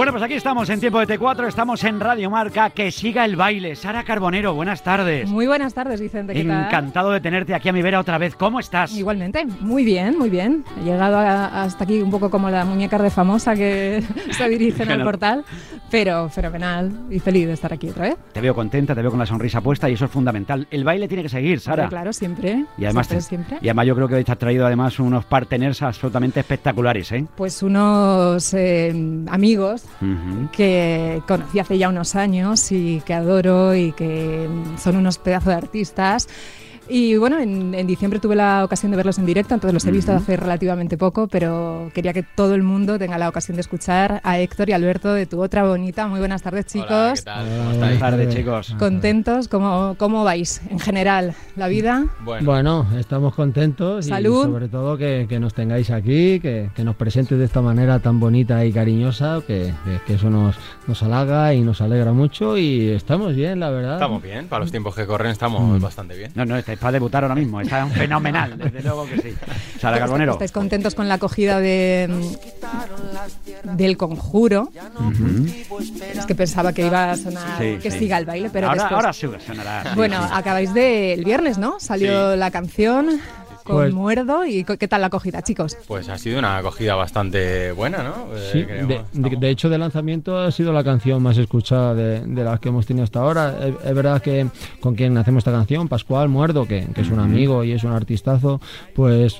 Bueno, pues aquí estamos en tiempo de T4, estamos en Radio Marca, que siga el baile. Sara Carbonero, buenas tardes. Muy buenas tardes, Vicente. ¿qué tal? Encantado de tenerte aquí a mi vera otra vez. ¿Cómo estás? Igualmente, muy bien, muy bien. He llegado a- hasta aquí un poco como la muñeca de famosa que se dirige en el portal, pero fenomenal y feliz de estar aquí otra vez. Te veo contenta, te veo con la sonrisa puesta y eso es fundamental. El baile tiene que seguir, Sara. Claro, siempre. Y además, siempre, te- siempre. y además yo creo que hoy te has traído además unos parteners absolutamente espectaculares, ¿eh? Pues unos eh, amigos Que conocí hace ya unos años y que adoro y que son unos pedazos de artistas. Y bueno, en, en diciembre tuve la ocasión de verlos en directo, entonces los he visto hace relativamente poco, pero quería que todo el mundo tenga la ocasión de escuchar a Héctor y Alberto de tu otra bonita. Muy buenas tardes, chicos. Hola, ¿qué tal? ¿Cómo Buenas tardes, chicos. ¿Contentos? ¿Cómo, ¿Cómo vais en general? ¿La vida? Bueno, Bueno, estamos contentos Salud. y sobre todo que, que nos tengáis aquí, que, que nos presentes de esta manera tan bonita y cariñosa, que, que- que eso nos, nos halaga y nos alegra mucho y estamos bien, la verdad. estamos bien, para los tiempos que corren estamos Mm. bastante bien. No, no, estáis para debutar ahora mismo, está fenomenal, desde luego que sí. Sara Carbonero. ¿Estáis contentos con la acogida de, del conjuro? Es que pensaba que iba a sonar Sí, que sí. siga el baile, pero ahora, después... ahora sí sonará. Bueno, acabáis de el viernes, ¿no? Salió la canción con Pues- Muerdo y ¿qué tal la acogida, chicos? Pues ha sido una acogida bastante buena, ¿no? Eh, Sí, de, de- estamos- de hecho, de lanzamiento ha sido la canción más escuchada de, de las que hemos tenido hasta ahora. Es, es verdad que con quien hacemos esta canción, Pascual Muerdo, que, que es un amigo y es un artistazo, pues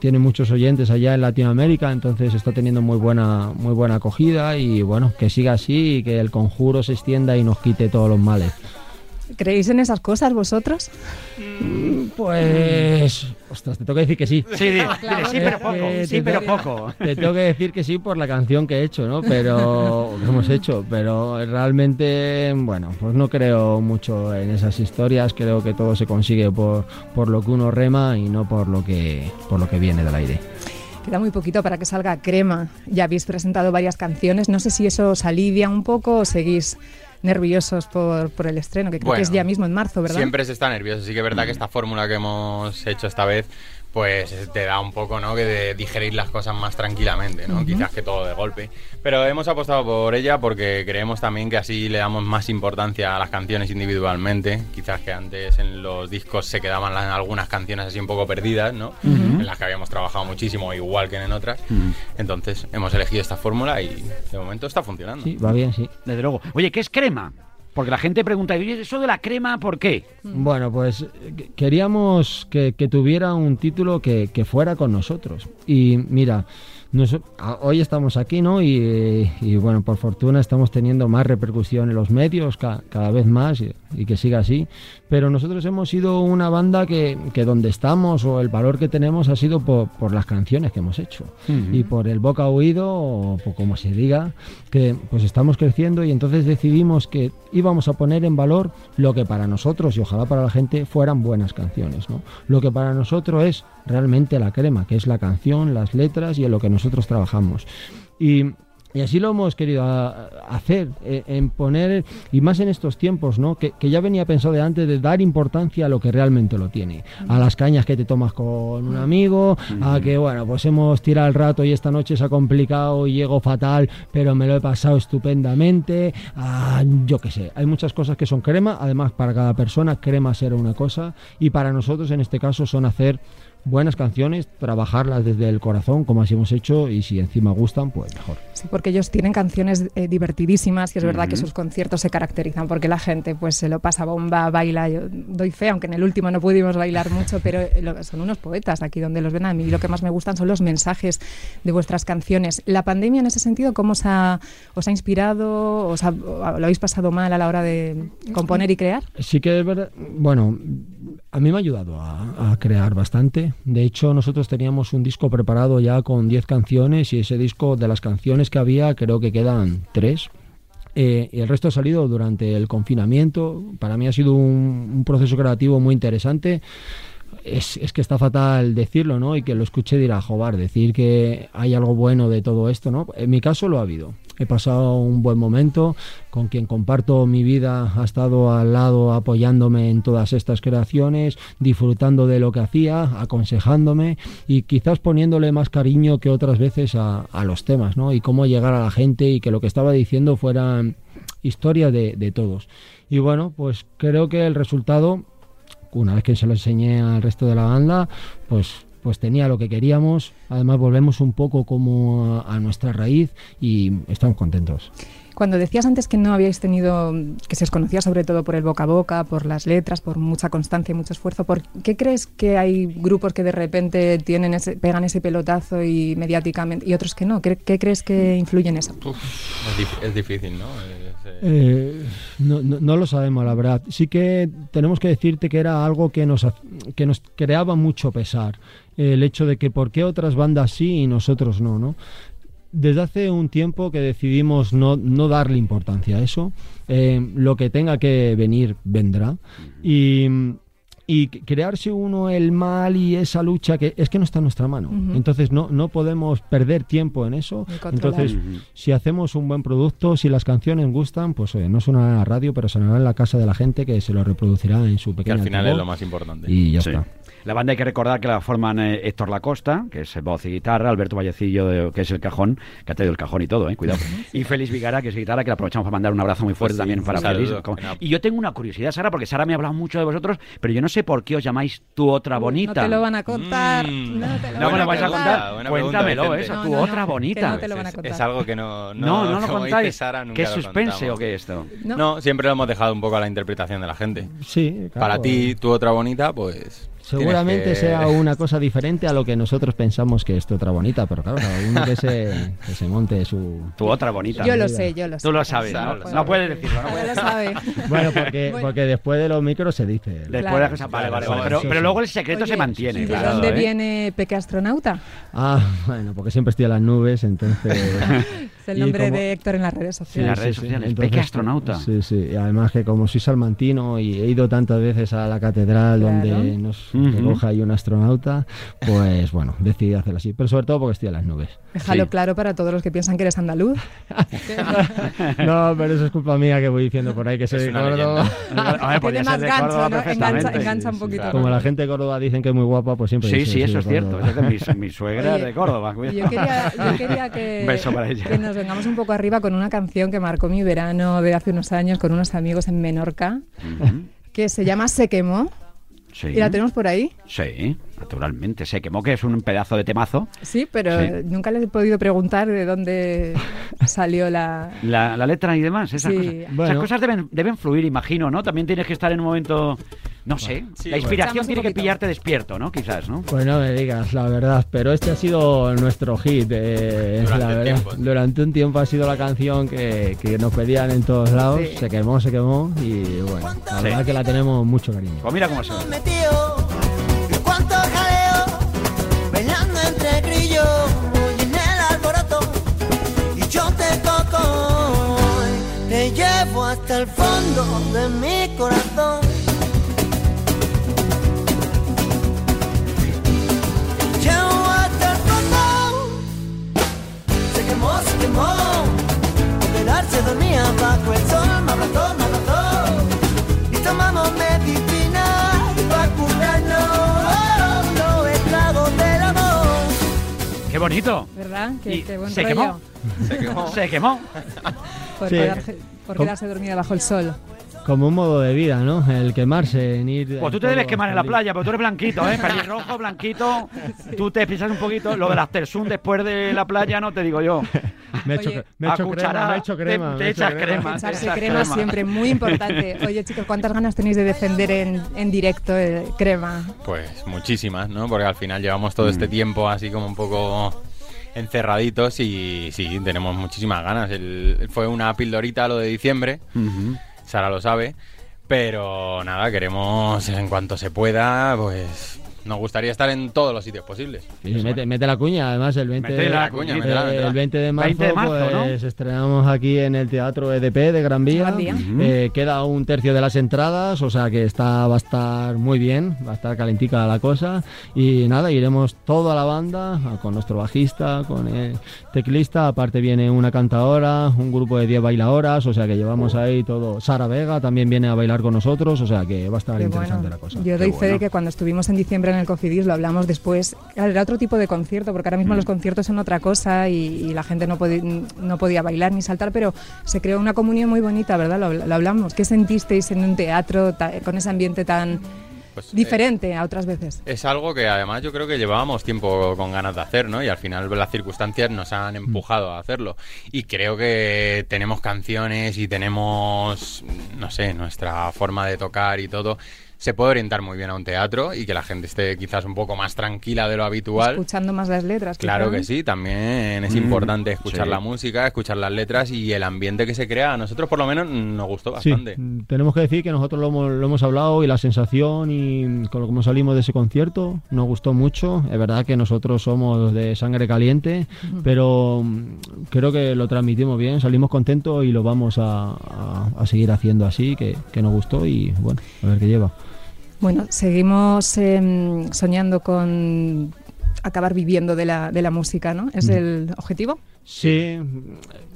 tiene muchos oyentes allá en Latinoamérica, entonces está teniendo muy buena, muy buena acogida y bueno, que siga así y que el conjuro se extienda y nos quite todos los males. ¿Creéis en esas cosas vosotros? Pues, ostras, te tengo que decir que sí. Sí, Claro. sí, pero poco. Eh, Sí, pero poco. Te tengo que decir que sí por la canción que he hecho, ¿no? Pero que hemos hecho, pero realmente, bueno, pues no creo mucho en esas historias. Creo que todo se consigue por, por lo que uno rema y no por lo que por lo que viene del aire. Queda muy poquito para que salga Crema. Ya habéis presentado varias canciones. No sé si eso os alivia un poco o seguís nerviosos por, por el estreno, que creo Bueno, que es ya mismo en marzo, ¿verdad? Siempre se está nervioso. Sí que es verdad que esta fórmula que hemos hecho esta vez, pues te da un poco, ¿no? Que de digerir las cosas más tranquilamente, ¿no? Quizás que todo de golpe. Pero hemos apostado por ella porque creemos también que así le damos más importancia a las canciones individualmente. Quizás que antes en los discos se quedaban las- algunas canciones así un poco perdidas, ¿no? En las que habíamos trabajado muchísimo, igual que en otras. Entonces hemos elegido esta fórmula y de momento está funcionando. Sí, va bien, sí. Desde luego. Oye, ¿qué es crema? Porque la gente pregunta, ¿y eso de la crema por qué? Bueno, pues eh, que- queríamos que, tuviera un título que, fuera con nosotros. Y mira, nos- hoy estamos aquí, ¿no? Y, y, bueno, por fortuna estamos teniendo más repercusión en los medios, ca- cada vez más, y que siga así. Pero nosotros hemos sido una banda que, que donde estamos o el valor que tenemos ha sido por, por las canciones que hemos hecho. Y por el boca oído, o por como se diga, que pues estamos creciendo y entonces decidimos que íbamos a poner en valor lo que para nosotros y ojalá para la gente fueran buenas canciones, ¿no? Lo que para nosotros es realmente la crema, que es la canción, las letras y en lo que nosotros trabajamos. Y y así lo hemos querido a- hacer, eh, en poner, y más en estos tiempos, ¿no? Que, que ya venía pensado de antes, de dar importancia a lo que realmente lo tiene. A las cañas que te tomas con un amigo, a que, bueno, pues hemos tirado el rato y esta noche se ha complicado y llego fatal, pero me lo he pasado estupendamente. a, yo qué sé, hay muchas cosas que son crema, además para cada persona crema será una cosa, y para nosotros en este caso son hacer buenas canciones, trabajarlas desde el corazón, como así hemos hecho, y si encima gustan, pues mejor. Sí, porque ellos tienen canciones eh, divertidísimas y es verdad que sus conciertos se caracterizan porque la gente pues se lo pasa bomba, baila. Yo doy fe, aunque en el último no pudimos bailar mucho, pero eh, lo- son unos poetas aquí donde los ven a mí. Lo que más me gustan son los mensajes de vuestras canciones. La pandemia en ese sentido, ¿cómo os ha, os ha inspirado? Os ha- ¿Lo habéis pasado mal a la hora de componer y crear? Sí que es verdad, bueno, a mí me ha ayudado a, crear bastante. De hecho, nosotros teníamos un disco preparado ya con 10 canciones y ese disco de las canciones que había creo que quedan 3. Eh, y el resto ha salido durante el confinamiento. Para mí ha sido un proceso creativo muy interesante. Es, es que está fatal decirlo, ¿no? Y que lo escuche dirá, jobar, decir que hay algo bueno de todo esto, ¿no? En mi caso lo ha habido. he pasado un buen momento, con quien comparto mi vida ha estado al lado apoyándome en todas estas creaciones, disfrutando de lo que hacía, aconsejándome y quizás poniéndole más cariño que otras veces a, a los temas, ¿no? Y cómo llegar a la gente y que lo que estaba diciendo fuera historia de, de todos. Y bueno, pues creo que el resultado, una vez que se lo enseñé al resto de la banda, pues pues tenía lo que queríamos. Además volvemos un poco como a, a nuestra raíz y estamos contentos. Cuando decías antes que no habíais tenido, que se os conocía sobre todo por el boca a boca, por las letras, por mucha constancia y mucho esfuerzo, ¿por qué crees que hay grupos que de repente tienen ese, pegan ese pelotazo y mediáticamente y otros que no? ¿Qué, qué crees que influye en eso? Uf, es, dif- es difícil, ¿no? Es, eh, Eh, no, no- no lo sabemos, la verdad. Sí que tenemos que decirte que era algo que nos, que nos creaba mucho pesar. El hecho de que por qué otras bandas sí y nosotros no, ¿no? Desde hace un tiempo que decidimos no, no darle importancia a eso. Eh, lo que tenga que venir, vendrá. Y, y crearse uno el mal y esa lucha que es que no está en nuestra mano. Entonces no, no podemos perder tiempo en eso. Entonces, si hacemos un buen producto, si las canciones gustan, pues oye, no sonará en la radio, pero sonará en la casa de la gente que se lo reproducirá en su que pequeña al final es lo más importante. Y ya Sí. está. La banda hay que recordar que la forman eh, Héctor Lacosta, que es voz y guitarra, Alberto Vallecillo, de- que es el cajón, que ha traído el cajón y todo, eh, cuidado. Y Félix Vigara, que es guitarra, que le aprovechamos para mandar un abrazo muy fuerte Pues sí, también para saludo. Félix. Y yo tengo una curiosidad, Sara, porque Sara me ha hablado mucho de vosotros, pero yo no sé por qué os llamáis tu otra bonita. No te lo van a contar. Mm. No te lo No me lo a vais a contar. buena pregunta, Cuéntamelo, Vicente. esa, No, tu no, no, otra bonita. no te lo van a es, contar. es algo que no, no, No, no, lo contáis. Sara, nunca ¿Qué lo suspense contamos. o qué es esto? No. No, siempre lo hemos dejado un poco a la interpretación de la gente. Sí, claro. Para ti, tu otra bonita, pues... Seguramente que- sea una cosa diferente a lo que nosotros pensamos que es otra bonita, pero claro, cada uno que se, que se monte su... Tu otra bonita. Yo lo sé, yo lo sé. Tú lo sabes, ¿no? puedes decirlo, ¿no? Lo sabe. Bueno, porque, Bueno. porque después de los micros se dice. Después Claro. de la cosa- Vale, vale, Pero, pero luego el secreto Oye, se mantiene, ¿De claro. dónde ¿eh? viene Peque Astronauta? Ah, bueno, porque siempre estoy a las nubes, entonces... Es el nombre como- de Héctor en las redes Sí, en sociales. las redes sociales. Peque astronauta. Sí, sí. Y además que como soy salmantino y he ido tantas veces a la catedral Claro. donde nos Ujú. recoja ahí un astronauta, pues bueno, decidí hacerlo así. Pero sobre todo porque estoy a las nubes. Déjalo Sí. claro para todos los que piensan que eres andaluz. No, pero eso es culpa mía que voy diciendo por ahí que soy de Córdoba. Tiene más de gancho, ¿no? Engancha, engancha un poquito. claro. Como la gente de Córdoba dicen que es muy guapa, pues siempre Sí, dice sí, eso es cierto. Es de mi, mi suegra Oye, de Córdoba. Yo quería, yo quería que, Un beso para ella. que nos vengamos un poco arriba con una canción que marcó mi verano de hace unos años con unos amigos en Menorca, que se llama Se quemó. Sí. ¿Y la tenemos por ahí? Sí, naturalmente. Se quemó, que es un pedazo de temazo. Sí, pero Sí. nunca les he podido preguntar de dónde salió la... La, la letra y demás, esas Sí. cosas. Esas cosas deben, deben fluir, imagino, ¿no? También tienes que estar en un momento, no sé, Sí, la inspiración bueno. tiene que pillarte despierto, ¿no? Quizás, ¿no? Pues no me digas, la verdad, pero este ha sido nuestro hit. eh, Durante la verdad. tiempo. Durante un tiempo ha sido la canción que, que nos pedían en todos lados. Sí. Se quemó, se quemó y bueno, la Sí. verdad que la tenemos mucho cariño. Pues mira cómo se ve. metido y cuánto jaleo bailando entre grillos y en el alboroto y yo te toco te llevo hasta el fondo de mi corazón quedarse dormía bajo el sol me abrazó, me abrazó y tomamos medicina para curarnos los estragos del amor. ¡Qué bonito! ¿Verdad? Qué, Y qué buen se rollo. quemó. Se quemó. Se quemó. Por, Sí. quedarse, por quedarse dormida bajo el sol. Como un modo de vida, ¿no? El quemarse, en ir. Pues tú te debes quemar en la playa, pero tú eres blanquito, ¿eh? Pelirrojo, blanquito. Tú te pisas un poquito. Lo del aftersun después de la playa, no te digo yo. Me he hecho, Oye, me he A hecho crema, me he hecho te- crema. te me he hecho echas crema. Echarse esa crema, crema. siempre muy importante. Oye, chicos, ¿cuántas ganas tenéis de defender en, en directo el crema? Pues muchísimas, ¿no? Porque al final llevamos todo Mm. este tiempo así como un poco encerraditos y sí, tenemos muchísimas ganas. El- fue una pildorita lo de diciembre. Sara lo sabe, pero nada, queremos en cuanto se pueda, pues nos gustaría estar en todos los sitios posibles. Sí, mete, mete la cuña, además el 20, Mete la de, cuña, métela. el 20 de marzo, 20 de marzo, ¿no? pues estrenamos aquí en el Teatro EDP de Gran Vía. Gran Vía. Eh, queda un tercio de las entradas, o sea que está va a estar muy bien, va a estar calentica la cosa y nada, iremos toda la banda con nuestro bajista, con el teclista, aparte viene una cantadora, un grupo de 10 bailadoras, o sea que llevamos ahí todo. Sara Vega también viene a bailar con nosotros, o sea que va a estar Qué interesante bueno. la cosa. Yo doy Qué fe de bueno. que cuando estuvimos en diciembre en el Cofidis lo hablamos después. Era otro tipo de concierto, porque ahora Mm. mismo los conciertos son otra cosa y, y la gente no, no podía bailar ni saltar, pero se creó una comunión muy bonita, ¿verdad? Lo, lo hablamos. ¿Qué sentisteis en un teatro con ese ambiente tan Pues, eh, diferente a otras veces? Es algo que además yo creo que llevábamos tiempo con ganas de hacer, ¿no? Y al final las circunstancias nos han empujado a hacerlo. Y creo que tenemos canciones y tenemos, no sé, nuestra forma de tocar y todo. Se puede orientar muy bien a un teatro y que la gente esté quizás un poco más tranquila de lo habitual. Escuchando más las letras. Claro que sí, también es Mm, importante escuchar sí. la música, escuchar las letras y el ambiente que se crea. A nosotros por lo menos nos gustó bastante. mm, tenemos que decir que nosotros lo hemos, lo hemos hablado y la sensación y con lo que salimos de ese concierto nos gustó mucho. Es verdad que nosotros somos de sangre caliente, pero mm, creo que lo transmitimos bien, salimos contentos y lo vamos a, a- a seguir haciendo así, que, que nos gustó y bueno, a ver qué lleva. Bueno, seguimos em, soñando con acabar viviendo de la, de la música, ¿no? ¿Es Mm. el objetivo? Sí,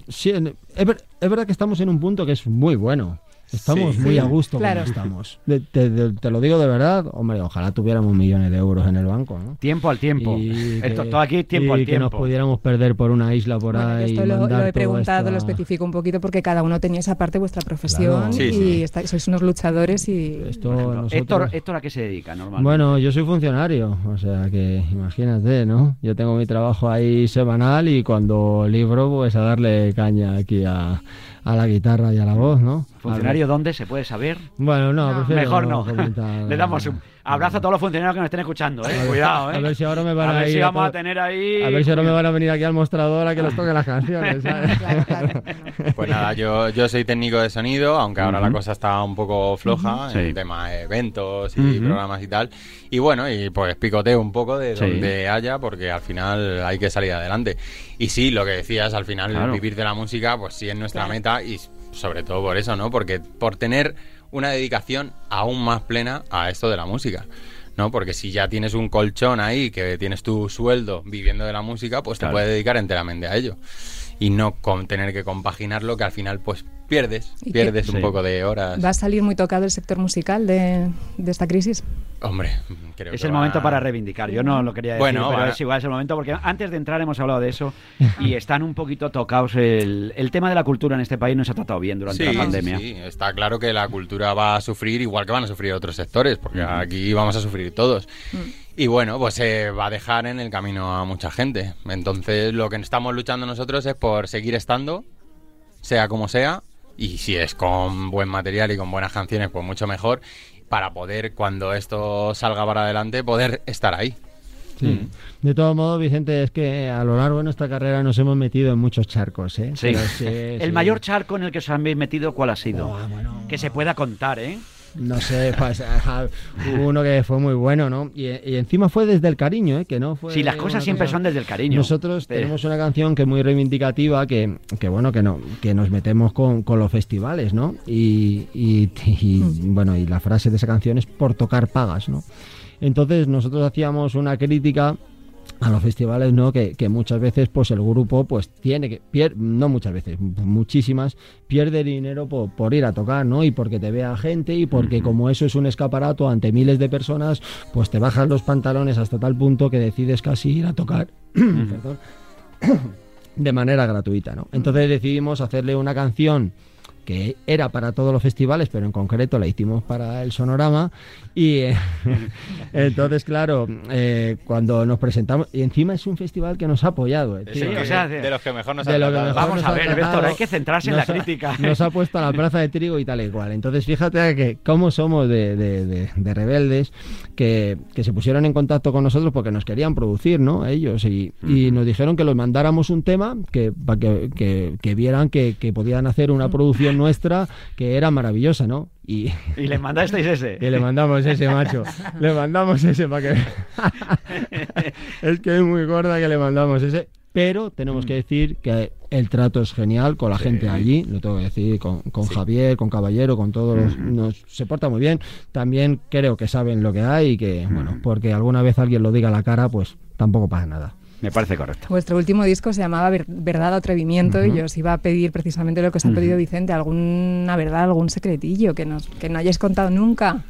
sí en- es, ver- es verdad que estamos en un punto que es muy bueno. Estamos Sí. muy Sí, a gusto claro. como estamos. Te, lo digo de verdad, hombre, ojalá tuviéramos millones de euros en el banco, ¿no? Tiempo al tiempo. Y Esto, que- todo aquí es tiempo y al que nos pudiéramos perder por una isla por Bueno, ahí. esto lo, mandar lo he preguntado, lo especifico un poquito porque cada uno tenía esa parte de vuestra profesión Claro. Sí, y sí. estáis- sois unos luchadores y Esto ejemplo, nosotros- Héctor, Héctor, ¿a qué se dedica normalmente? Bueno, yo soy funcionario, o sea que imagínate, ¿no? Yo tengo mi trabajo ahí semanal y cuando libro, pues a darle caña aquí a, a la guitarra y a la voz, ¿no? ¿Funcionario dónde? ¿Se puede saber? Bueno, no, Mejor no. comentar. Le damos un abrazo a todos los funcionarios que nos estén escuchando, ¿eh? Cuidado, ¿eh? A ver si ahora me van a, ver si ir vamos a to- tener ahí... A ver si ahora me van a venir aquí al mostrador a que les toque las canciones, ¿sabes? Claro, claro. Pues nada, yo, yo soy técnico de sonido, aunque ahora la Ujú. cosa está un poco floja Sí. en tema de eventos y Ujú. programas y tal. Y bueno, y pues picoteo un poco de Sí. donde haya, porque al final hay que salir adelante. Y sí, lo que decías, al final Claro. vivir de la música, pues sí es nuestra Claro. meta y sobre todo por eso, ¿no? Porque por tener una dedicación aún más plena a esto de la música. ¿no? Porque si ya tienes un colchón ahí, que tienes tu sueldo viviendo de la música, pues Claro. te puedes dedicar enteramente a ello. Y no con tener que compaginarlo, que al final pues pierdes, ¿Y pierdes un Sí. poco de horas. ¿Va a salir muy tocado el sector musical de, de esta crisis? Hombre, creo Es que el va- momento para reivindicar. Yo no lo quería decir, Bueno, pero va- es igual, es el momento porque antes de entrar hemos hablado de eso y están un poquito tocados. El, el tema de la cultura en este país no se ha tratado bien durante Sí, la pandemia. sí, está claro que la cultura va a sufrir igual que van a sufrir otros sectores, porque aquí vamos a sufrir todos. Y bueno, pues se va a dejar en el camino a mucha gente. Entonces, lo que estamos luchando nosotros es por seguir estando, sea como sea, y si es con buen material y con buenas canciones, pues mucho mejor, para poder, cuando esto salga para adelante, poder estar ahí. Sí. De todos modos, Vicente, es que a lo largo de nuestra carrera nos hemos metido en muchos charcos, ¿eh? Sí. Pero sí, el sí. mayor charco en el que os habéis metido, ¿cuál ha sido? Ah, bueno. Que se pueda contar, ¿eh? No sé, pues, hubo uno que fue muy bueno, ¿no? Y, y encima fue desde el cariño, ¿eh? Que no fue Sí, las cosas siempre cosa- son desde el cariño. Nosotros tenemos una canción que es muy reivindicativa, que, que bueno, que no, que nos metemos con, con los festivales, ¿no? Y, y- y, bueno, y la frase de esa canción es por tocar pagas, ¿no? Entonces nosotros hacíamos una crítica a los festivales, ¿no? Que, que muchas veces, pues el grupo, pues tiene que, pier- no muchas veces, muchísimas, pierde dinero por, por ir a tocar, ¿no? Y porque te vea gente y porque como eso es un escaparato ante miles de personas, pues te bajas los pantalones hasta tal punto que decides casi ir a tocar, perdón, de manera gratuita, ¿no? Entonces decidimos hacerle una canción que era para todos los festivales, pero en concreto la hicimos para el Sonorama. Y eh, entonces, claro, eh, cuando nos presentamos, y encima es un festival que nos ha apoyado. eh, Sí, o sea, de, de- los que mejor nos ha mejor Vamos nos a ver, Víctor, hay que centrarse en la ha- crítica. Nos ha puesto a la plaza de trigo y tal y cual. Entonces, fíjate que cómo somos de, de- de- de rebeldes que, que se pusieron en contacto con nosotros porque nos querían producir, ¿no? Ellos. Y, y nos dijeron que los mandáramos un tema que, para que, que- que vieran que, que podían hacer una producción nuestra que era maravillosa, ¿no? Y, Y le mandasteis ese. y le mandamos ese macho. Le mandamos ese para que. es que es muy gorda que le mandamos ese. Pero tenemos que decir que el trato es genial con la gente allí, lo tengo que decir, con, con Javier, con Caballero, con todos los. Nos, se porta muy bien. También creo que saben lo que hay y que, bueno, porque alguna vez alguien lo diga a la cara, pues tampoco pasa nada. Me parece correcto. Vuestro último disco se llamaba Ver- Verdad o Atrevimiento y yo os iba a pedir precisamente lo que os ha pedido Vicente, alguna verdad, algún secretillo que, nos, que no hayáis contado nunca.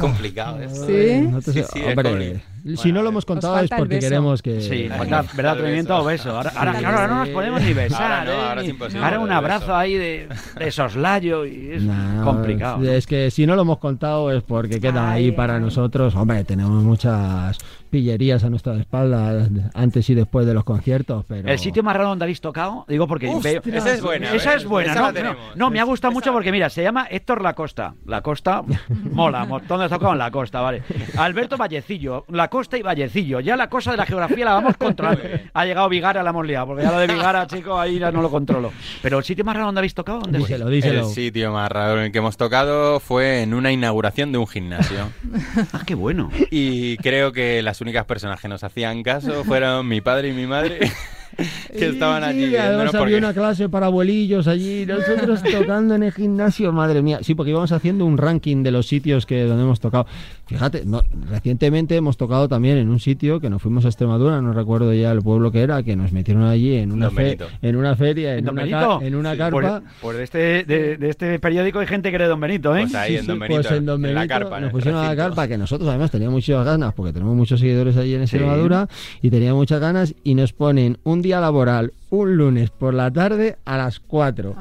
Complicado eso. ¿Sí? No te Sí, sé- sí, es hombre, si no lo hemos contado es porque queremos que. Sí, falta verdad, atrevimiento o beso. Ahora, ahora, no nos podemos ni besar. Ahora no, ¿eh? ahora es Ni- imposible Ahora el un beso. abrazo ahí de, de soslayo y es No, complicado. ¿no? Es que si no lo hemos contado es porque queda Ay, ahí para ay. nosotros. Hombre, tenemos muchas pillerías a nuestra espalda antes y después de los conciertos, pero... El sitio más raro donde habéis tocado, digo porque veo- Esa es buena. Esa ¿ves? es buena, Esa ¿no? la No, me ha gustado Esa- mucho porque mira, se llama Héctor Lacosta. La Costa mola, montón de tocado en la costa, vale. Alberto Vallecillo, la costa y Vallecillo. Ya la cosa de la geografía la vamos controlando. Ha llegado Vigara, la hemos liado, porque ya lo de Vigara, chicos, ahí ya no lo controlo. Pero el sitio más raro donde habéis tocado, ¿dónde? Díselo, díselo. El sitio más raro en el que hemos tocado fue en una inauguración de un gimnasio. Ah, qué bueno. Y creo que las únicas personas que nos hacían caso fueron mi padre y mi madre, que estaban Sí, allí sí, además porque... había una clase para abuelillos allí, nosotros tocando en el gimnasio, madre mía. Sí, porque íbamos haciendo un ranking de los sitios que donde hemos tocado. Fíjate, no, recientemente hemos tocado también en un sitio que nos fuimos a Extremadura, no recuerdo ya el pueblo que era, que nos metieron allí en una, fe- Benito. en una feria, en, ¿En una, Benito? ca- en una Sí, carpa. Por, por este, de, de este periódico hay gente que era de Don Benito, ¿eh? Pues ahí en Don pues Benito, en Don en la Benito carpa, nos pusieron a la carpa, que nosotros además teníamos muchas ganas, porque tenemos muchos seguidores allí en Extremadura, y teníamos muchas ganas, y nos ponen un día laboral, un lunes por la tarde a las 4.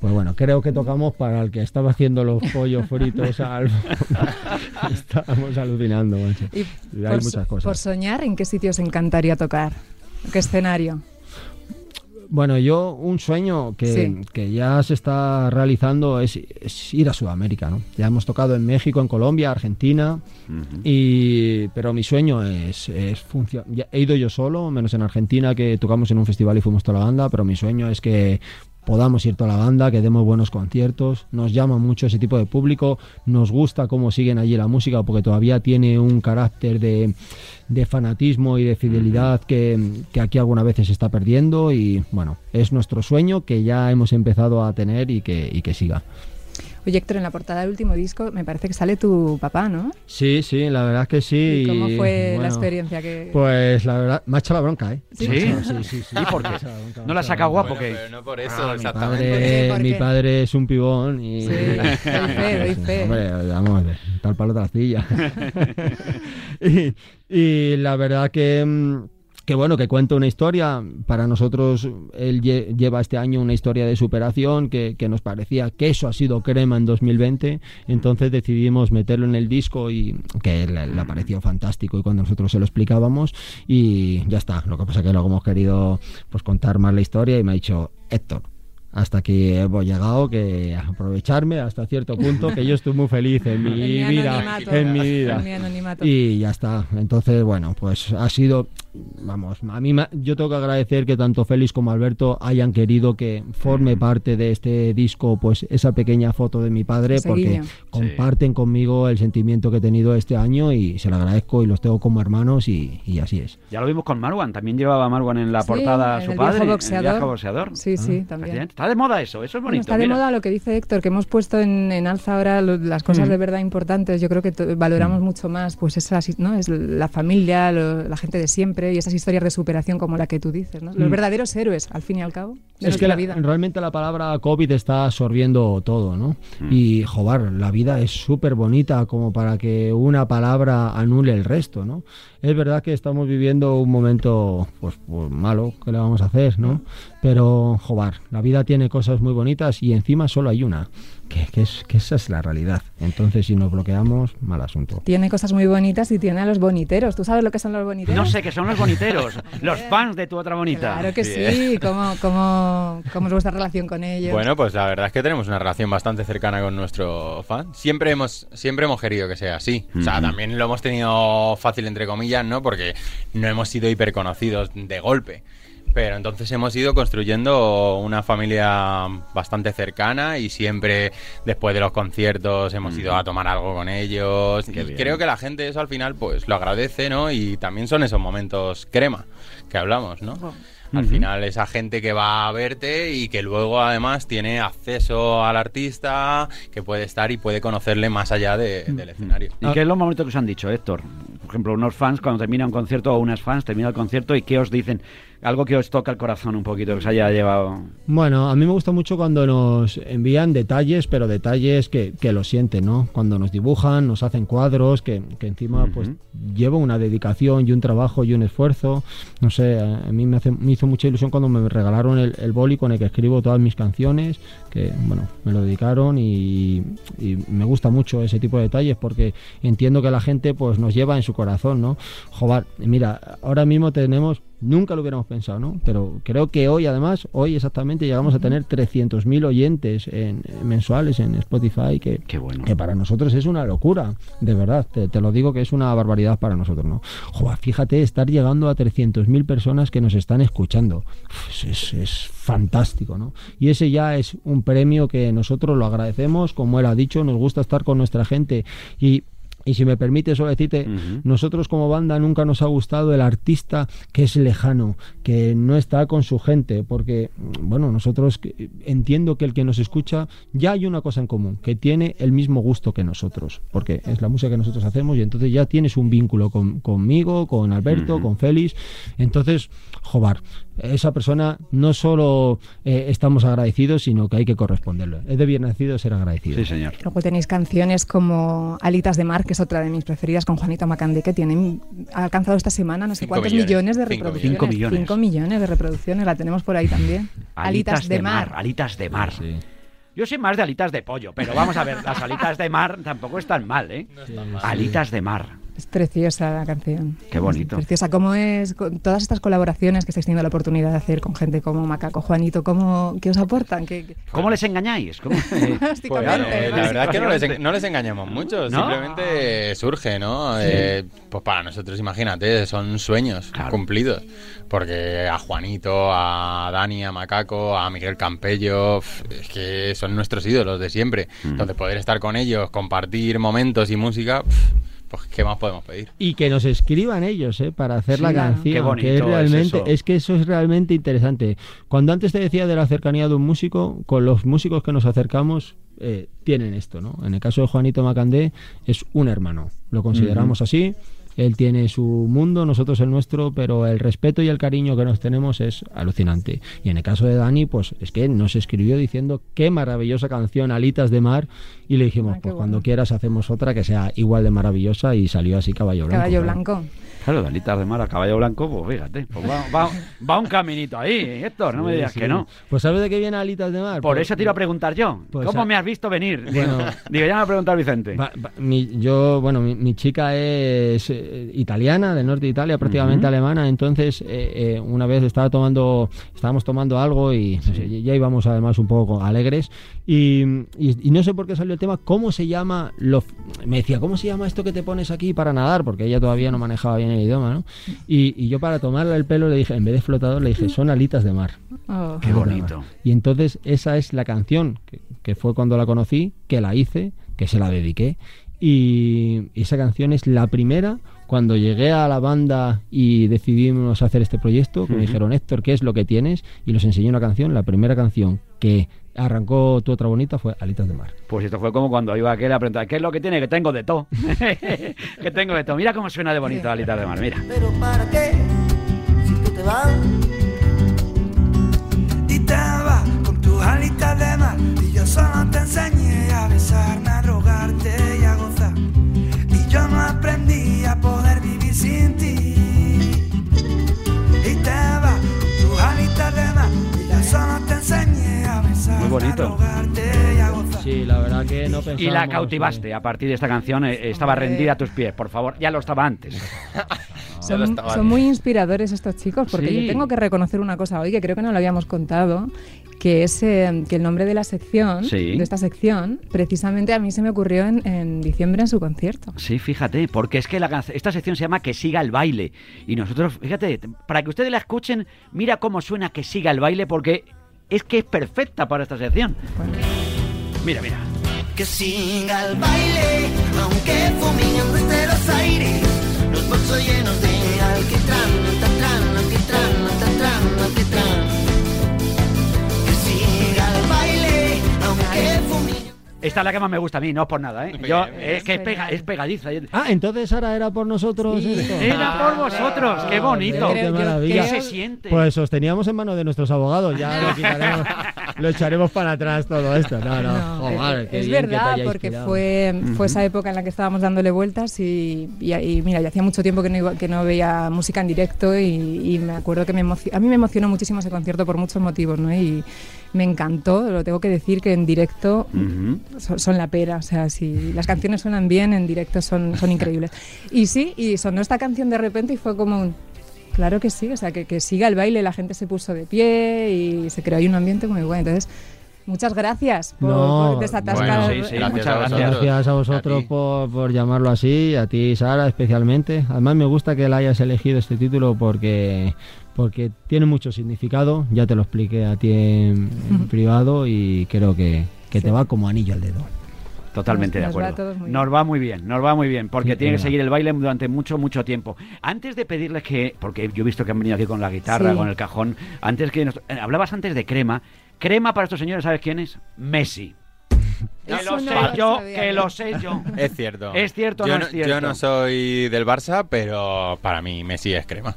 Pues bueno, creo que tocamos para el que estaba haciendo los pollos fritos al... Estábamos alucinando, macho. Y hay por, muchas cosas. por soñar, ¿en qué sitio os encantaría tocar? ¿Qué escenario? Bueno, yo un sueño que, Sí. que ya se está realizando es, es ir a Sudamérica, ¿no? Ya hemos tocado en México, en Colombia, Argentina, y pero mi sueño es, es funcio- ya He ido yo solo, menos en Argentina, que tocamos en un festival y fuimos toda la banda, pero mi sueño es que podamos ir toda la banda, que demos buenos conciertos, nos llama mucho ese tipo de público, nos gusta cómo siguen allí la música, porque todavía tiene un carácter de, de fanatismo y de fidelidad que, que aquí algunas veces se está perdiendo. Y bueno, es nuestro sueño que ya hemos empezado a tener y que, y que siga. Oye, Héctor, en la portada del último disco me parece que sale tu papá, ¿no? Sí, sí, la verdad es que sí. ¿Y cómo fue la bueno, experiencia? que Pues la verdad, me ha echado la bronca, ¿eh? Sí. ¿Sí? Sí, sí, sí. ¿Y por qué? La bronca, ¿No ha la saca guapo? Bueno, que- pero no por eso, Ah, mi exactamente. padre, ¿Por qué? mi padre es un pibón y... Sí, doy fe, doy fe. Hombre, vamos, de tal palo tal astilla. y, y la verdad que, mm, que bueno, que cuenta una historia. Para nosotros, él lle- lleva este año una historia de superación que, que nos parecía que eso ha sido crema en 2020. Entonces decidimos meterlo en el disco y que le, le pareció fantástico. Y cuando nosotros se lo explicábamos, y ya está. Lo que pasa que luego hemos querido pues contar más la historia y me ha dicho, Héctor, hasta que hemos llegado que aprovecharme hasta cierto punto que yo estoy muy feliz en mi, En vida en mi vida En mi anonimato. y ya está entonces bueno pues ha sido vamos a mí yo tengo que agradecer que tanto Félix como Alberto hayan querido que forme parte de este disco pues esa pequeña foto de mi padre porque comparten conmigo el sentimiento que he tenido este año y se lo agradezco y los tengo como hermanos y, y así es Ya lo vimos con Marwan, también llevaba Marwan en la Sí, portada a en su el padre. viejo en el boxeador. viejo boxeador. Sí, sí, también. Está de moda eso, eso es Bueno, bonito. está de mira. moda lo que dice Héctor, que hemos puesto en, en alza ahora lo- las cosas Mm. de verdad importantes. Yo creo que valoramos mucho más, pues esas, ¿no? Es la familia, lo- la gente de siempre y esas historias de superación como la que tú dices, ¿no? Los Mm. verdaderos héroes, al fin y al cabo, Es que nuestra la- vida. realmente la palabra COVID está absorbiendo todo, ¿no? Mm. Y, joder, la vida es súper bonita como para que una palabra anule el resto, ¿no? Es verdad que estamos viviendo un momento, pues, pues malo, ¿qué le vamos a hacer, no? Pero, joder, la vida tiene cosas muy bonitas y encima solo hay una, que, que es, que esa es la realidad. Entonces, si nos bloqueamos, mal asunto. Tiene cosas muy bonitas y tiene a los boniteros. ¿Tú sabes lo que son los boniteros? No sé, que son los boniteros, los fans de tu otra bonita. Claro que Bien. sí. ¿Cómo, cómo, ¿Cómo es vuestra relación con ellos? Bueno, pues la verdad es que tenemos una relación bastante cercana con nuestro fan. Siempre hemos, siempre hemos querido que sea así. O sea, también lo hemos tenido fácil, entre comillas, ¿no? Porque no hemos sido hiperconocidos de golpe. Pero entonces hemos ido construyendo una familia bastante cercana y siempre después de los conciertos hemos ido a tomar algo con ellos. Qué y bien. creo que la gente eso al final pues lo agradece, ¿no? Y también son esos momentos crema que hablamos, ¿no? Al final esa gente que va a verte y que luego además tiene acceso al artista, que puede estar y puede conocerle más allá de- del escenario. ¿Y qué es lo momento que os han dicho, Héctor? Por ejemplo, unos fans cuando termina un concierto o unas fans termina el concierto y qué os dicen, algo que os toca el corazón un poquito, que os haya llevado... Bueno, a mí me gusta mucho cuando nos envían detalles, pero detalles que, que lo sienten, ¿no? Cuando nos dibujan, nos hacen cuadros, que, que encima pues lleva una dedicación y un trabajo y un esfuerzo. No sé, a a mí me, hace- me hizo mucha ilusión cuando me regalaron el, el boli con el que escribo todas mis canciones, que bueno, me lo dedicaron y, y me gusta mucho ese tipo de detalles porque entiendo que la gente pues nos lleva en su corazón, ¿no? Joder, mira, ahora mismo tenemos Nunca lo hubiéramos pensado, ¿no? Pero creo que hoy, además, hoy exactamente llegamos a tener 300.000 oyentes en, en mensuales en Spotify, que, Qué bueno. que para nosotros es una locura, de verdad, te, te lo digo que es una barbaridad para nosotros, ¿no? Joder, fíjate, estar llegando a 300.000 personas que nos están escuchando, Uf, es, es fantástico, ¿no? Y ese ya es un premio que nosotros lo agradecemos, como él ha dicho, nos gusta estar con nuestra gente y... Y si me permite solo decirte, Ujú. nosotros como banda nunca nos ha gustado el artista que es lejano, que no está con su gente, porque, bueno, nosotros entiendo que el que nos escucha ya hay una cosa en común, que tiene el mismo gusto que nosotros, porque es la música que nosotros hacemos y entonces ya tienes un vínculo con- conmigo, con Alberto, con Félix. Entonces, jobar, esa persona no solo eh, estamos agradecidos, sino que hay que corresponderle. Es de bien nacido ser agradecido. Sí, señor. Luego tenéis canciones como Alitas de Mar, que es otra de mis preferidas, con Juanito Macandé, que tienen, ha alcanzado esta semana no sé Cinco cuántos millones. millones, de reproducciones. Cinco millones. Cinco millones de reproducciones, la tenemos por ahí también. Alitas, de, mar. Alitas de mar. Sí. Yo soy más de alitas de pollo, pero vamos a ver, las alitas de mar tampoco están mal, ¿eh? Alitas de mar. Es preciosa la canción. Qué bonito. Es preciosa. ¿Cómo es con todas estas colaboraciones que estáis teniendo la oportunidad de hacer con gente como Macaco, Juanito? ¿cómo, ¿Qué os aportan? ¿Qué, qué- ¿Cómo les engañáis? ¿Cómo? Básicamente, Eh, la verdad es que no les, no les engañamos mucho, ¿No? simplemente surge, ¿no? Eh, pues para nosotros, imagínate, son sueños Claro. cumplidos. Porque a Juanito, a Dani, a Macaco, a Miguel Campello, es que son nuestros ídolos de siempre. Entonces, poder estar con ellos, compartir momentos y música, pues ¿qué más podemos pedir? Y que nos escriban ellos, ¿eh? Para hacer la canción. Qué bonito que es es realmente, eso. es, que eso es realmente interesante. Cuando antes te decía de la cercanía de un músico, con los músicos que nos acercamos, eh, tienen esto, ¿no? En el caso de Juanito Macandé, es un hermano. Lo consideramos así. Él tiene su mundo, nosotros el nuestro, pero el respeto y el cariño que nos tenemos es alucinante. Y en el caso de Dani, pues es que nos escribió diciendo qué maravillosa canción, Alitas de Mar, y le dijimos, Ah, pues bueno. cuando quieras hacemos otra que sea igual de maravillosa, y salió así Caballo Blanco. Caballo. Blanco. Claro, de alitas de mar a caballo blanco, pues fíjate, pues va, va- va un caminito ahí, Héctor, no me Sí, digas sí. que no. Pues ¿sabes de qué viene Alitas de Mar? Por Pues- eso te iba a preguntar yo. Pues, ¿Cómo me has visto venir? bueno. Digo, ya me ha preguntado Vicente. Va- va- mi- yo, bueno, mi, mi chica es eh, italiana, del norte de Italia, prácticamente Ujú. alemana, entonces eh, eh, una vez estaba tomando, estábamos tomando algo y no sé, ya íbamos además un poco alegres y, y- y no sé por qué salió el tema, ¿cómo se llama? Lo, me decía, ¿cómo se llama esto que te pones aquí para nadar? Porque ella todavía no manejaba bien el idioma, ¿no? Y, y yo para tomarle el pelo le dije, en vez de flotador, le dije, son alitas de mar. Oh. Qué bonito. Y entonces esa es la canción, que, que fue cuando la conocí, que la hice, que se la dediqué. Y esa canción es la primera cuando llegué a la banda y decidimos hacer este proyecto, que me dijeron, Héctor, ¿qué es lo que tienes? Y les enseñé una canción, la primera canción que arrancó tu otra bonita fue Alitas de Mar. Pues esto fue como cuando iba aquel a preguntar, ¿qué es lo que tiene? Que tengo de todo. que tengo de todo. Mira cómo suena de bonito alitas de mar, mira. Pero ¿para qué? Si tú te vas y te vas con tus alitas de mar y yo solo te enseñé bonito. Sí, la verdad que no pensábamos... Y la cautivaste a partir de esta canción. eh, estaba rendida a tus pies, por favor. Ya lo estaba antes. Ya lo Son, estaba son muy inspiradores estos chicos, porque Sí. yo tengo que reconocer una cosa hoy que creo que no lo habíamos contado, que es eh, que el nombre de la sección, Sí. de esta sección, precisamente a mí se me ocurrió en, en diciembre en su concierto. Sí, fíjate, porque es que la canc- esta sección se llama Que siga el baile. Y nosotros, fíjate, para que ustedes la escuchen, mira cómo suena Que siga el baile, porque es que es perfecta para esta sección. Mira, mira. Que siga el baile, aunque fumigando los aires. Los bolsos llenos de alquitrán, alquitrán, alquitrán, alquitrán, alquitrán. Que siga el baile, aunque fumigando. Esta es la que más me gusta a mí, no es por nada, ¿eh? Yo, es que es, pega- es pegadiza. Ah, entonces ahora era por nosotros Sí. esto. Era por vosotros, qué bonito. Qué maravilla. ¿Qué se siente? Pues os teníamos en manos de nuestros abogados, ya lo quitaremos, lo echaremos para atrás todo esto. No, no, No, joder, es, qué es bien que te verdad, porque fue, fue esa época en la que estábamos dándole vueltas y, y- y mira, yo hacía mucho tiempo que no, iba- que no veía música en directo y, y me acuerdo que me a mí me emocionó muchísimo ese concierto por muchos motivos, ¿no? Y me encantó, lo tengo que decir que en directo. Son, son la pera, o sea, si las canciones suenan bien, en directo son, son increíbles. Y sí, y sonó esta canción de repente y fue como un... Claro que sí, o sea, que, que siga el baile, la gente se puso de pie y se creó ahí un ambiente muy bueno. Entonces, muchas gracias por, No, por desatascar. bueno, sí, sí, Gracias muchas a gracias. vosotros. Gracias a A vosotros ti. por, por llamarlo así, a ti Sara especialmente. Además me gusta que la hayas elegido este título porque porque tiene mucho significado. Ya te lo expliqué a ti en, en privado y creo que, que te va como anillo al dedo. Totalmente Nos- de nos va a acuerdo. todos muy nos bien. va muy bien, nos va muy bien, porque Sí, tiene que seguir el baile durante mucho, mucho tiempo. Antes de pedirles que, porque yo he visto que han venido aquí con la guitarra, Sí. con el cajón, antes que nos- eh, hablabas antes de crema. Crema para estos señores, ¿sabes quién es? Messi. Que Eso lo no sé lo yo, que lo sé yo. Es cierto. ¿Es cierto yo no es cierto? Yo no soy del Barça, pero para mí Messi es crema.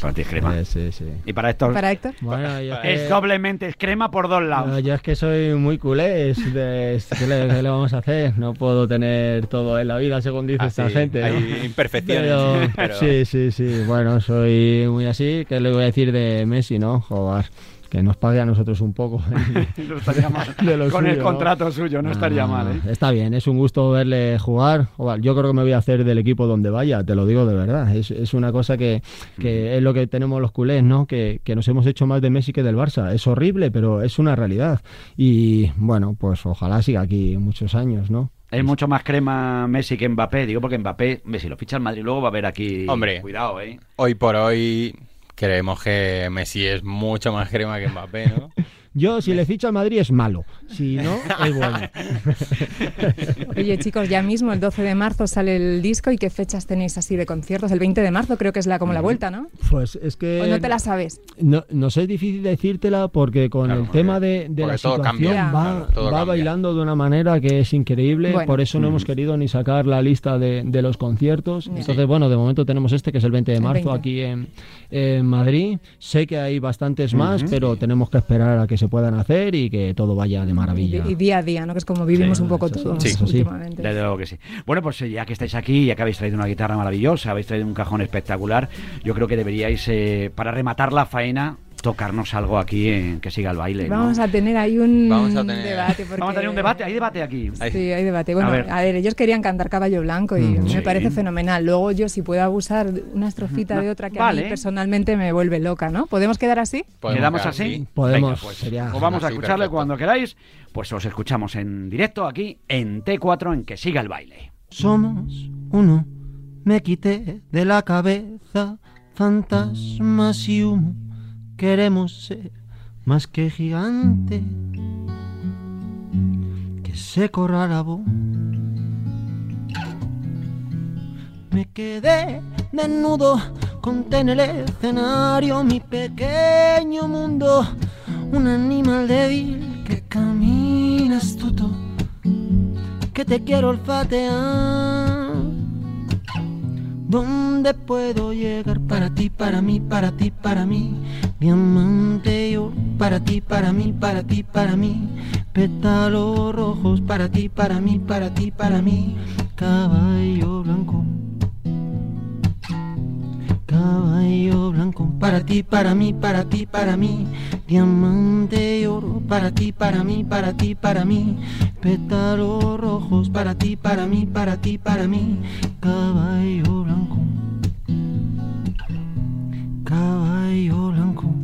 Para ti es crema. Eh, sí, sí. Y para estos Para Héctor. Bueno, yo es que- doblemente es crema por dos No, lados. yo es que soy muy culé, es de- ¿qué, le, qué le vamos a hacer? No puedo tener todo en la vida según dice esta Así, gente. ¿no? Hay imperfecciones. Pero, pero- Sí, sí, sí, bueno, soy muy así, ¿qué le voy a decir de Messi, no? Joder, que nos pague a nosotros un poco. No estaría mal. de lo Con el suyo, ¿no? contrato suyo, no estaría Ah, mal, ¿eh? Está bien, es un gusto verle jugar. Yo creo que me voy a hacer del equipo donde vaya, te lo digo de verdad. Es, es una cosa que, que es lo que tenemos los culés, ¿no? Que, que nos hemos hecho más de Messi que del Barça. Es horrible, pero es una realidad. Y bueno, pues ojalá siga aquí muchos años, ¿no? Es mucho más crema Messi que Mbappé. Digo porque Mbappé, si lo ficha el Madrid luego va a haber aquí. Hombre. Cuidado, ¿eh? Hoy por hoy creemos que Messi es mucho más crema que Mbappé, ¿no? Yo, si le ficho al Madrid, es malo. Si no, es bueno. Oye, chicos, ya mismo, el 12 de marzo sale el disco. ¿Y qué fechas tenéis así de conciertos? El 20 de marzo creo que es la como la vuelta, ¿no? Pues es que... ¿O no te la sabes? No, nos es difícil decírtela porque con Claro, el porque- tema de, de la situación cambia. va, Claro, todo va cambia. bailando de una manera que es increíble, Bueno. por eso no hemos querido ni sacar la lista de, de los conciertos. Entonces, bueno, de momento tenemos este que es el 20 de marzo 20. aquí en, en Madrid. Sé que hay bastantes más, pero tenemos que esperar a que se puedan hacer y que todo vaya de maravilla. Y, y día a día, ¿no? Que es como vivimos Sí, un poco eso sí. todos sí. últimamente. Desde luego que sí. Bueno, pues eh, ya que estáis aquí, ya que habéis traído una guitarra maravillosa, habéis traído un cajón espectacular, yo creo que deberíais, eh, para rematar la faena, tocarnos algo aquí en que siga el baile. ¿no? Vamos a tener ahí un Vamos a tener- debate. porque- Vamos a tener un debate, hay debate aquí. Sí, hay debate. Bueno, A a ver. ver. ellos querían cantar Caballo Blanco y Mm. Sí. me parece fenomenal. Luego yo, si puedo abusar de una estrofita de otra que a mí personalmente me vuelve loca, ¿no? ¿Podemos quedar así? Podemos ¿Quedamos así? Podemos, Venga, pues, sería- os vamos a escucharle perfecto. cuando queráis. Pues os escuchamos en directo aquí en T4 en que siga el baile. Somos uno, me quité de la cabeza fantasmas y humo. Queremos ser más que gigante, que se corra la voz. Me quedé desnudo, conté en el escenario mi pequeño mundo, un animal débil que camina astuto que te quiero olfatear. ¿Dónde puedo llegar para ti, para mí, para ti, para mí? Diamante yo, para ti, para mí, para ti, para mí. Pétalos rojos, para ti, para mí, para ti, para mí. Caballo blanco. Caballo blanco, para ti, para mí, para ti, para mí. Diamante y oro, para ti, para mí, para ti, para mí. Pétalos rojos, para ti, para mí, para ti, para mí. Caballo blanco caballo blanco.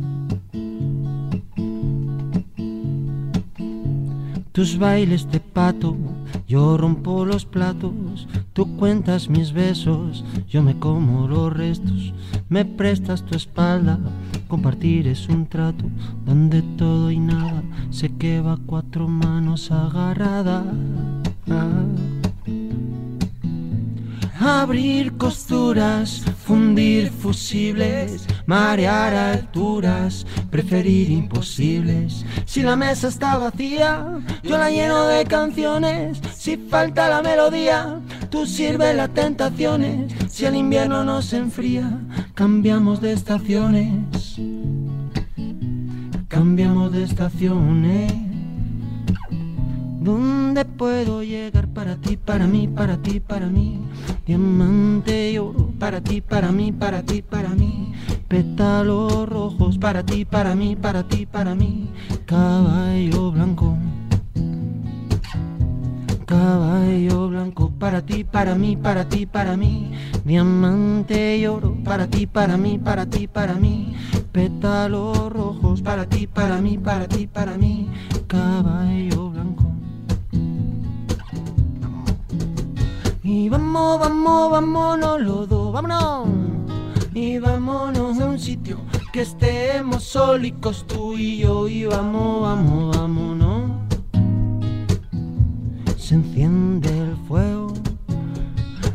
Tus bailes de pato, yo rompo los platos, tú cuentas mis besos, yo me como los restos, me prestas tu espalda, compartir es un trato donde todo y nada se queda cuatro manos agarradas. Abrir costuras, fundir fusibles, marear alturas, preferir imposibles. Si la mesa está vacía, yo la lleno de canciones. Si falta la melodía, tú sirves las tentaciones. Si el invierno nos enfría, cambiamos de estaciones. Cambiamos de estaciones. ¿Dónde puedo llegar para ti, para mí, para ti, para mí? Diamante y oro, para ti, para mí, para ti, para mí. Pétalos rojos, para ti, para mí, para ti, para mí. Caballo blanco. Caballo blanco, para ti, para mí, para ti, para mí. Diamante y oro, para ti, para mí, para ti, para mí. Pétalos rojos, para ti, para mí, para ti, para mí. Caballo blanco. Y vamos, vamos, vámonos los dos, vámonos. Y vámonos a un sitio que estemos sólicos tú y yo. Y vamos, vamos, vámonos. Se enciende el fuego.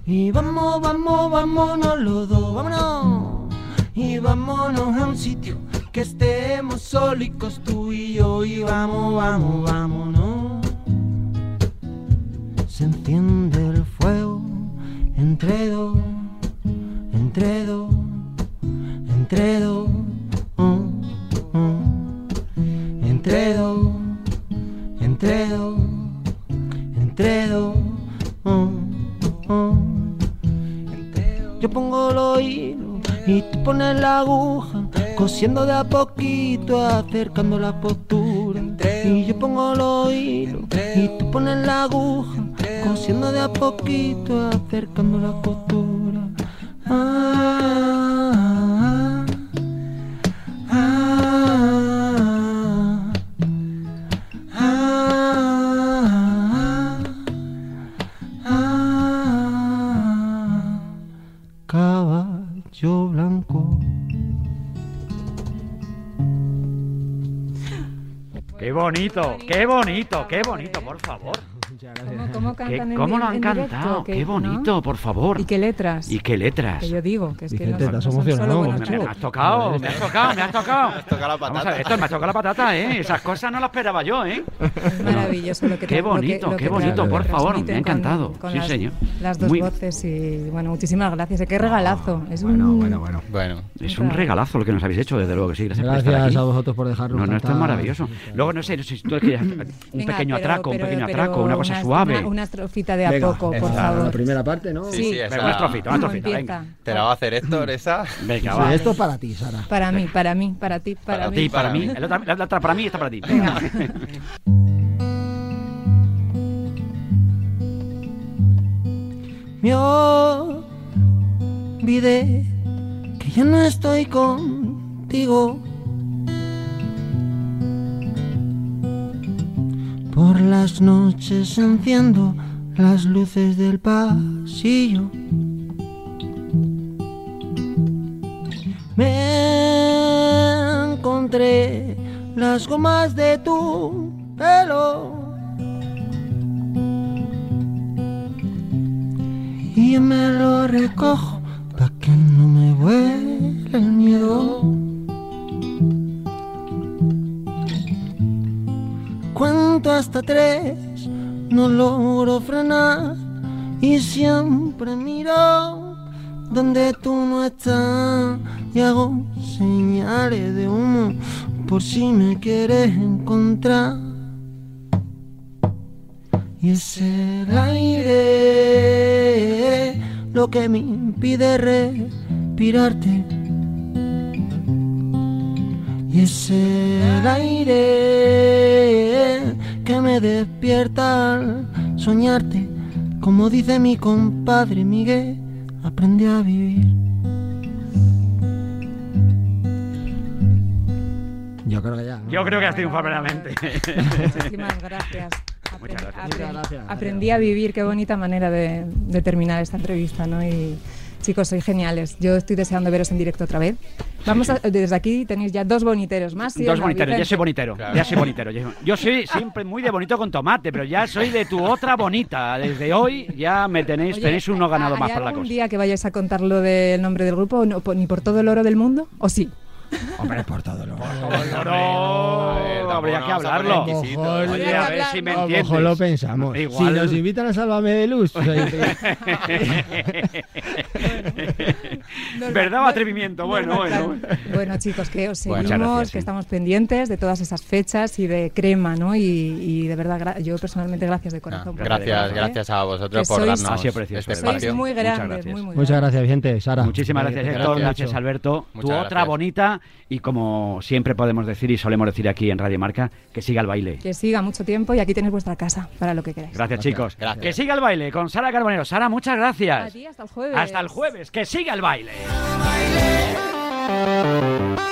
Y vamos, vamos, vámonos los dos, vámonos. Y vámonos a un sitio que estemos sólicos tú y yo. Y vamos, vamos, vámonos. Se enciende el fuego entre dos, entre dos, entre dos, entre dos, entre dos, entre dos. Yo pongo los hilos y tú pones la aguja, cosiendo de a poquito, acercando la postura. Y yo pongo los hilos y tú pones la aguja, cosiendo de a poquito, acercando la postura. Ah, ah, ah, ah, ah. Caballo blanco. Qué bonito, qué bonito, qué bonito, por favor. ¿Cómo, cómo Qué- cantan en ¿Cómo lo en han directo? cantado? Que- Qué ¿no? bonito, por favor. Y qué letras. Y qué letras. Que yo digo, que es que no, te has no son emocionado, solo. Me, me has tocado, me has tocado, me has tocado. has tocado la Vamos a patata. ver, esto me ha tocado la patata, ¿eh? Esas cosas no las esperaba yo, ¿eh? Es maravilloso lo que Qué tra- lo que- bonito, lo qué bonito, por favor, me ha encantado. Con, Sí, las, señor. Las dos Muy- voces y bueno, muchísimas gracias. Qué regalazo. Es Bueno, un... bueno, bueno. Bueno, Es un regalazo lo que nos habéis hecho, desde luego que sí. Gracias, por estar Gracias aquí. a vosotros por dejarnos. No, no, esto es maravilloso. Luego, no sé, no sé si tú quieres un Venga, pequeño pero- atraco, pero- un pequeño pero atraco, una cosa una- suave. Una, una estrofita de a Venga, poco, por esta, favor. La primera parte, ¿no? Sí, Sí. Venga, esa- una estrofita, una ¿Cómo estrofita, venga. ¿Te la va a hacer Héctor esa? Venga, Sí, va. esto es para ti, Sara. Para mí, para mí, para ti, para, Para mí. ti, para para mí. mí. La otra, la otra para mí, esta para ti. Venga. Me olvidé que ya no estoy contigo. Por las noches enciendo las luces del pasillo. Me encontré las gomas de tu pelo. y me lo recojo pa' que no me vuele el miedo. Hasta tres, no logro frenar y siempre miro donde tú no estás y hago señales de humo por si me quieres encontrar. Y es el aire lo que me impide respirarte. Y es el aire que me despierta al soñarte. Como dice mi compadre Miguel, aprende a vivir. Yo creo que ya. ¿no? Yo creo que has triunfado plenamente. Muchísimas gracias. Muchas gracias. Aprendí, aprendí a vivir, qué bonita manera de, de terminar esta entrevista, ¿no? Y chicos, sois geniales. Yo estoy deseando veros en directo otra vez. Vamos a, desde aquí tenéis ya dos boniteros más. ¿sí o Dos no, boniteros, ya soy bonitero, Claro. ya soy bonitero. Yo, soy siempre muy de bonito con tomate, pero ya soy de tu otra bonita. Desde hoy ya me tenéis, Oye, tenéis uno ganado ¿hay más para la algún cosa. día que vayáis a contar lo del nombre del grupo, no, ni por todo el oro del mundo? ¿O sí? Hombre, por todo lo No, A ver, tampoco habría que hablarlo. Ojo, Oye, a ver si me hablarlo. A lo entiendes. mejor lo pensamos. Igual- Si nos invitan a Sálvame de Luz, pues, ¿Verdad o atrevimiento? Bueno, bueno. claro. Bueno, chicos, que os Bueno, seguimos, muchas gracias, sí. que estamos pendientes de todas esas fechas y de crema, ¿no? Y, y de verdad, yo personalmente gracias de corazón. por Gracias, todo, ¿eh? gracias a vosotros Que por sois- darnos Ha sido precioso, este. Sois espacio. muy Muchas grandes, gracias. muy, muy Muchas grandes. gracias, Vicente. Sara. Muchísimas gracias, Gracias Héctor. Gracias, Alberto. tu Muchas otra gracias. Y como siempre podemos decir y solemos decir aquí en Radio Marca, que siga el baile. Que siga mucho tiempo y aquí tenéis vuestra casa para lo que queráis. Gracias, chicos. Gracias. Que siga el baile con Sara Carbonero. Sara, muchas A gracias. ti, hasta el jueves. Hasta el jueves. Que siga el baile. baile.